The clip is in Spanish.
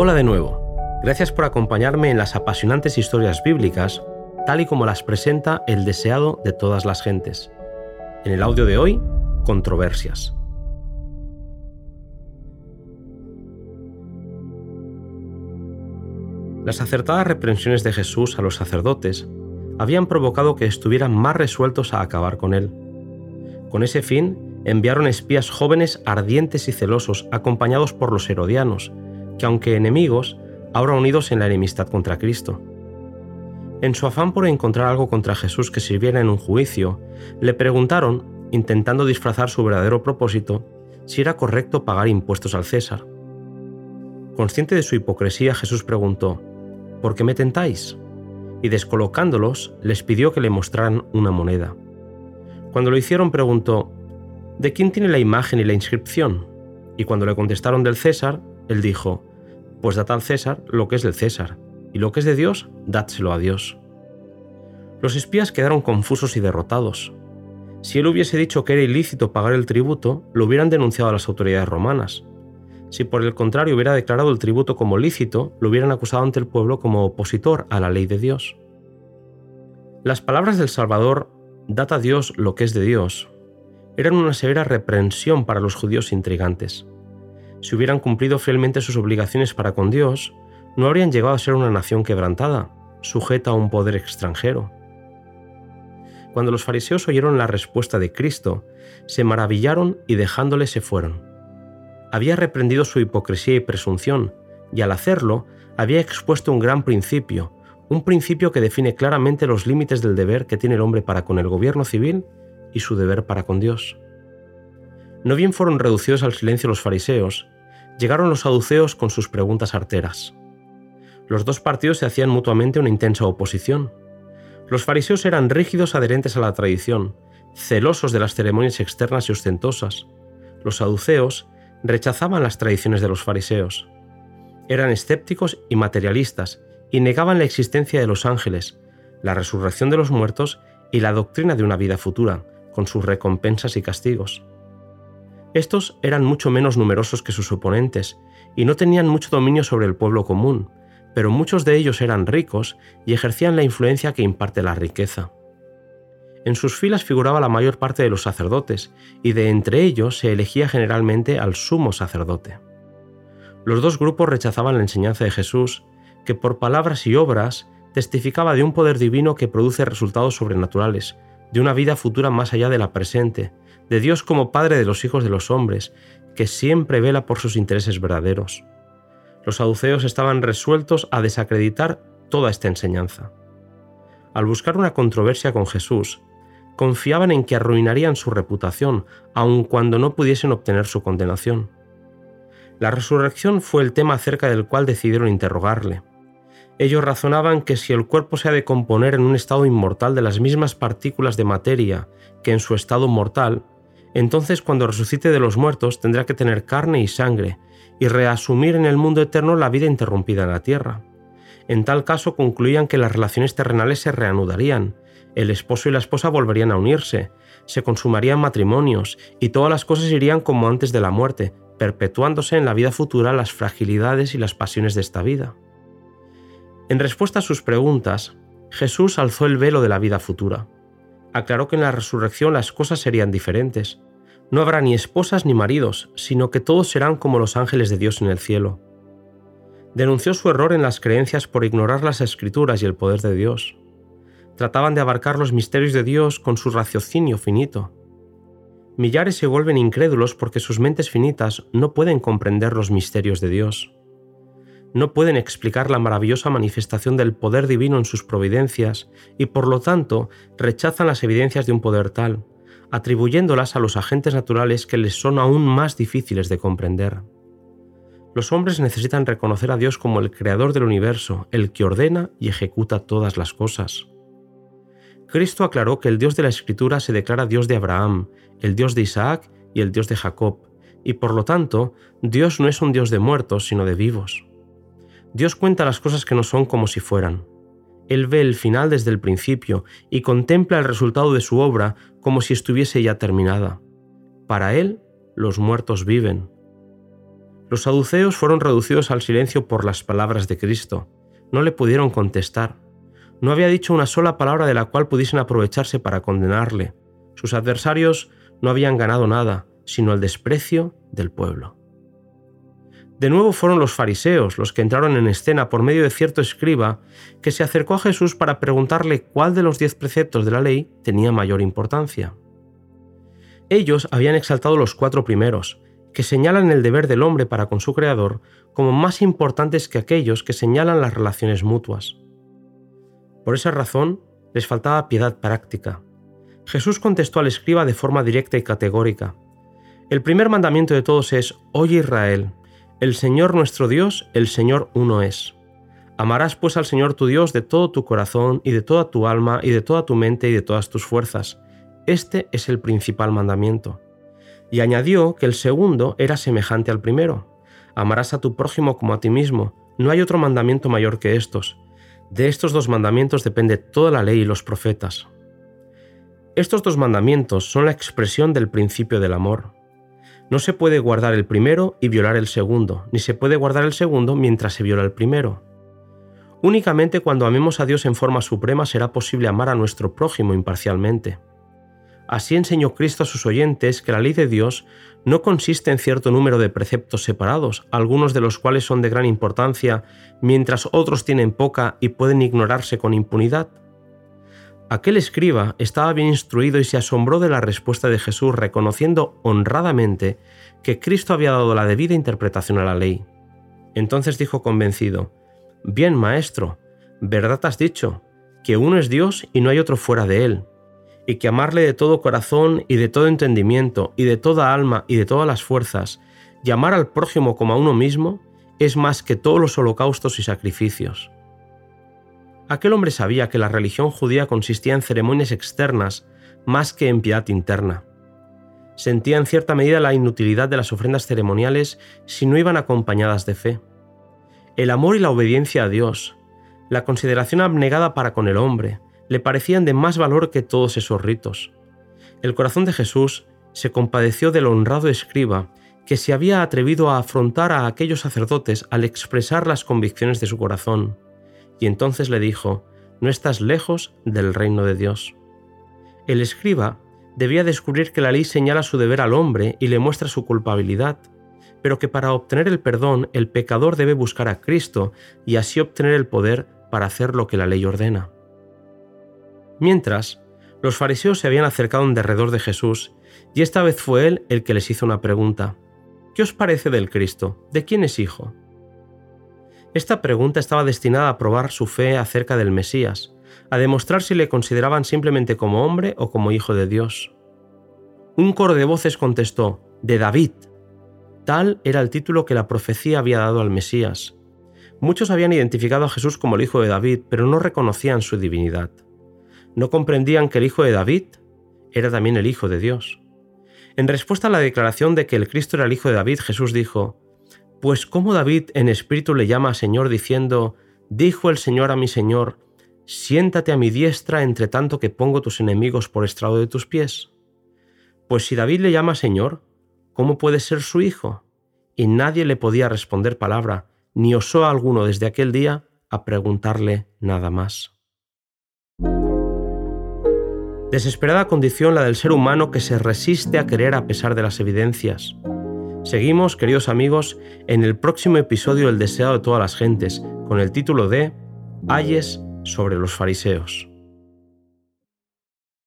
Hola de nuevo. Gracias por acompañarme en las apasionantes historias bíblicas, tal y como las presenta el deseado de todas las gentes. En el audio de hoy, controversias. Las acertadas reprensiones de Jesús a los sacerdotes habían provocado que estuvieran más resueltos a acabar con él. Con ese fin, enviaron espías jóvenes ardientes y celosos acompañados por los herodianos, que aunque enemigos, ahora unidos en la enemistad contra Cristo. En su afán por encontrar algo contra Jesús que sirviera en un juicio, le preguntaron, intentando disfrazar su verdadero propósito, si era correcto pagar impuestos al César. Consciente de su hipocresía, Jesús preguntó, ¿Por qué me tentáis? Y descolocándolos, les pidió que le mostraran una moneda. Cuando lo hicieron, preguntó, ¿De quién tiene la imagen y la inscripción? Y cuando le contestaron del César, él dijo, pues dad al César lo que es del César, y lo que es de Dios, dádselo a Dios. Los espías quedaron confusos y derrotados. Si él hubiese dicho que era ilícito pagar el tributo, lo hubieran denunciado a las autoridades romanas. Si por el contrario hubiera declarado el tributo como lícito, lo hubieran acusado ante el pueblo como opositor a la ley de Dios. Las palabras del Salvador, dad a Dios lo que es de Dios, eran una severa reprensión para los judíos intrigantes si hubieran cumplido fielmente sus obligaciones para con Dios, no habrían llegado a ser una nación quebrantada, sujeta a un poder extranjero. Cuando los fariseos oyeron la respuesta de Cristo, se maravillaron y dejándole se fueron. Había reprendido su hipocresía y presunción, y al hacerlo había expuesto un gran principio, un principio que define claramente los límites del deber que tiene el hombre para con el gobierno civil y su deber para con Dios. No bien fueron reducidos al silencio los fariseos, llegaron los saduceos con sus preguntas arteras. Los dos partidos se hacían mutuamente una intensa oposición. Los fariseos eran rígidos adherentes a la tradición, celosos de las ceremonias externas y ostentosas. Los saduceos rechazaban las tradiciones de los fariseos. Eran escépticos y materialistas y negaban la existencia de los ángeles, la resurrección de los muertos y la doctrina de una vida futura, con sus recompensas y castigos. Estos eran mucho menos numerosos que sus oponentes y no tenían mucho dominio sobre el pueblo común, pero muchos de ellos eran ricos y ejercían la influencia que imparte la riqueza. En sus filas figuraba la mayor parte de los sacerdotes, y de entre ellos se elegía generalmente al sumo sacerdote. Los dos grupos rechazaban la enseñanza de Jesús, que por palabras y obras testificaba de un poder divino que produce resultados sobrenaturales, de una vida futura más allá de la presente, de Dios como Padre de los hijos de los hombres, que siempre vela por sus intereses verdaderos. Los saduceos estaban resueltos a desacreditar toda esta enseñanza. Al buscar una controversia con Jesús, confiaban en que arruinarían su reputación, aun cuando no pudiesen obtener su condenación. La resurrección fue el tema acerca del cual decidieron interrogarle. Ellos razonaban que si el cuerpo se ha de componer en un estado inmortal de las mismas partículas de materia que en su estado mortal, entonces cuando resucite de los muertos tendrá que tener carne y sangre, y reasumir en el mundo eterno la vida interrumpida en la tierra. En tal caso concluían que las relaciones terrenales se reanudarían, el esposo y la esposa volverían a unirse, se consumarían matrimonios, y todas las cosas irían como antes de la muerte, perpetuándose en la vida futura las fragilidades y las pasiones de esta vida. En respuesta a sus preguntas, Jesús alzó el velo de la vida futura aclaró que en la resurrección las cosas serían diferentes. No habrá ni esposas ni maridos, sino que todos serán como los ángeles de Dios en el cielo. Denunció su error en las creencias por ignorar las escrituras y el poder de Dios. Trataban de abarcar los misterios de Dios con su raciocinio finito. Millares se vuelven incrédulos porque sus mentes finitas no pueden comprender los misterios de Dios no pueden explicar la maravillosa manifestación del poder divino en sus providencias y por lo tanto rechazan las evidencias de un poder tal, atribuyéndolas a los agentes naturales que les son aún más difíciles de comprender. Los hombres necesitan reconocer a Dios como el creador del universo, el que ordena y ejecuta todas las cosas. Cristo aclaró que el Dios de la Escritura se declara Dios de Abraham, el Dios de Isaac y el Dios de Jacob, y por lo tanto, Dios no es un Dios de muertos, sino de vivos. Dios cuenta las cosas que no son como si fueran. Él ve el final desde el principio y contempla el resultado de su obra como si estuviese ya terminada. Para Él, los muertos viven. Los saduceos fueron reducidos al silencio por las palabras de Cristo. No le pudieron contestar. No había dicho una sola palabra de la cual pudiesen aprovecharse para condenarle. Sus adversarios no habían ganado nada, sino el desprecio del pueblo. De nuevo fueron los fariseos los que entraron en escena por medio de cierto escriba que se acercó a Jesús para preguntarle cuál de los diez preceptos de la ley tenía mayor importancia. Ellos habían exaltado los cuatro primeros, que señalan el deber del hombre para con su Creador como más importantes que aquellos que señalan las relaciones mutuas. Por esa razón, les faltaba piedad práctica. Jesús contestó al escriba de forma directa y categórica. El primer mandamiento de todos es, Oye Israel, el Señor nuestro Dios, el Señor uno es. Amarás pues al Señor tu Dios de todo tu corazón y de toda tu alma y de toda tu mente y de todas tus fuerzas. Este es el principal mandamiento. Y añadió que el segundo era semejante al primero. Amarás a tu prójimo como a ti mismo. No hay otro mandamiento mayor que estos. De estos dos mandamientos depende toda la ley y los profetas. Estos dos mandamientos son la expresión del principio del amor. No se puede guardar el primero y violar el segundo, ni se puede guardar el segundo mientras se viola el primero. Únicamente cuando amemos a Dios en forma suprema será posible amar a nuestro prójimo imparcialmente. Así enseñó Cristo a sus oyentes que la ley de Dios no consiste en cierto número de preceptos separados, algunos de los cuales son de gran importancia, mientras otros tienen poca y pueden ignorarse con impunidad. Aquel escriba estaba bien instruido y se asombró de la respuesta de Jesús, reconociendo honradamente que Cristo había dado la debida interpretación a la ley. Entonces dijo convencido, Bien, maestro, verdad has dicho, que uno es Dios y no hay otro fuera de él, y que amarle de todo corazón y de todo entendimiento y de toda alma y de todas las fuerzas, y amar al prójimo como a uno mismo, es más que todos los holocaustos y sacrificios. Aquel hombre sabía que la religión judía consistía en ceremonias externas más que en piedad interna. Sentía en cierta medida la inutilidad de las ofrendas ceremoniales si no iban acompañadas de fe. El amor y la obediencia a Dios, la consideración abnegada para con el hombre, le parecían de más valor que todos esos ritos. El corazón de Jesús se compadeció del honrado escriba que se había atrevido a afrontar a aquellos sacerdotes al expresar las convicciones de su corazón y entonces le dijo, no estás lejos del reino de Dios. El escriba debía descubrir que la ley señala su deber al hombre y le muestra su culpabilidad, pero que para obtener el perdón el pecador debe buscar a Cristo y así obtener el poder para hacer lo que la ley ordena. Mientras, los fariseos se habían acercado en derredor de Jesús y esta vez fue él el que les hizo una pregunta. ¿Qué os parece del Cristo? ¿De quién es hijo? Esta pregunta estaba destinada a probar su fe acerca del Mesías, a demostrar si le consideraban simplemente como hombre o como hijo de Dios. Un coro de voces contestó, de David. Tal era el título que la profecía había dado al Mesías. Muchos habían identificado a Jesús como el hijo de David, pero no reconocían su divinidad. No comprendían que el hijo de David era también el hijo de Dios. En respuesta a la declaración de que el Cristo era el hijo de David, Jesús dijo, pues como David en espíritu le llama a Señor diciendo, dijo el Señor a mi Señor, siéntate a mi diestra entre tanto que pongo tus enemigos por estrado de tus pies. Pues si David le llama Señor, ¿cómo puede ser su hijo? Y nadie le podía responder palabra, ni osó alguno desde aquel día a preguntarle nada más. Desesperada condición la del ser humano que se resiste a querer a pesar de las evidencias. Seguimos, queridos amigos, en el próximo episodio El deseado de todas las gentes, con el título de Ayes sobre los fariseos.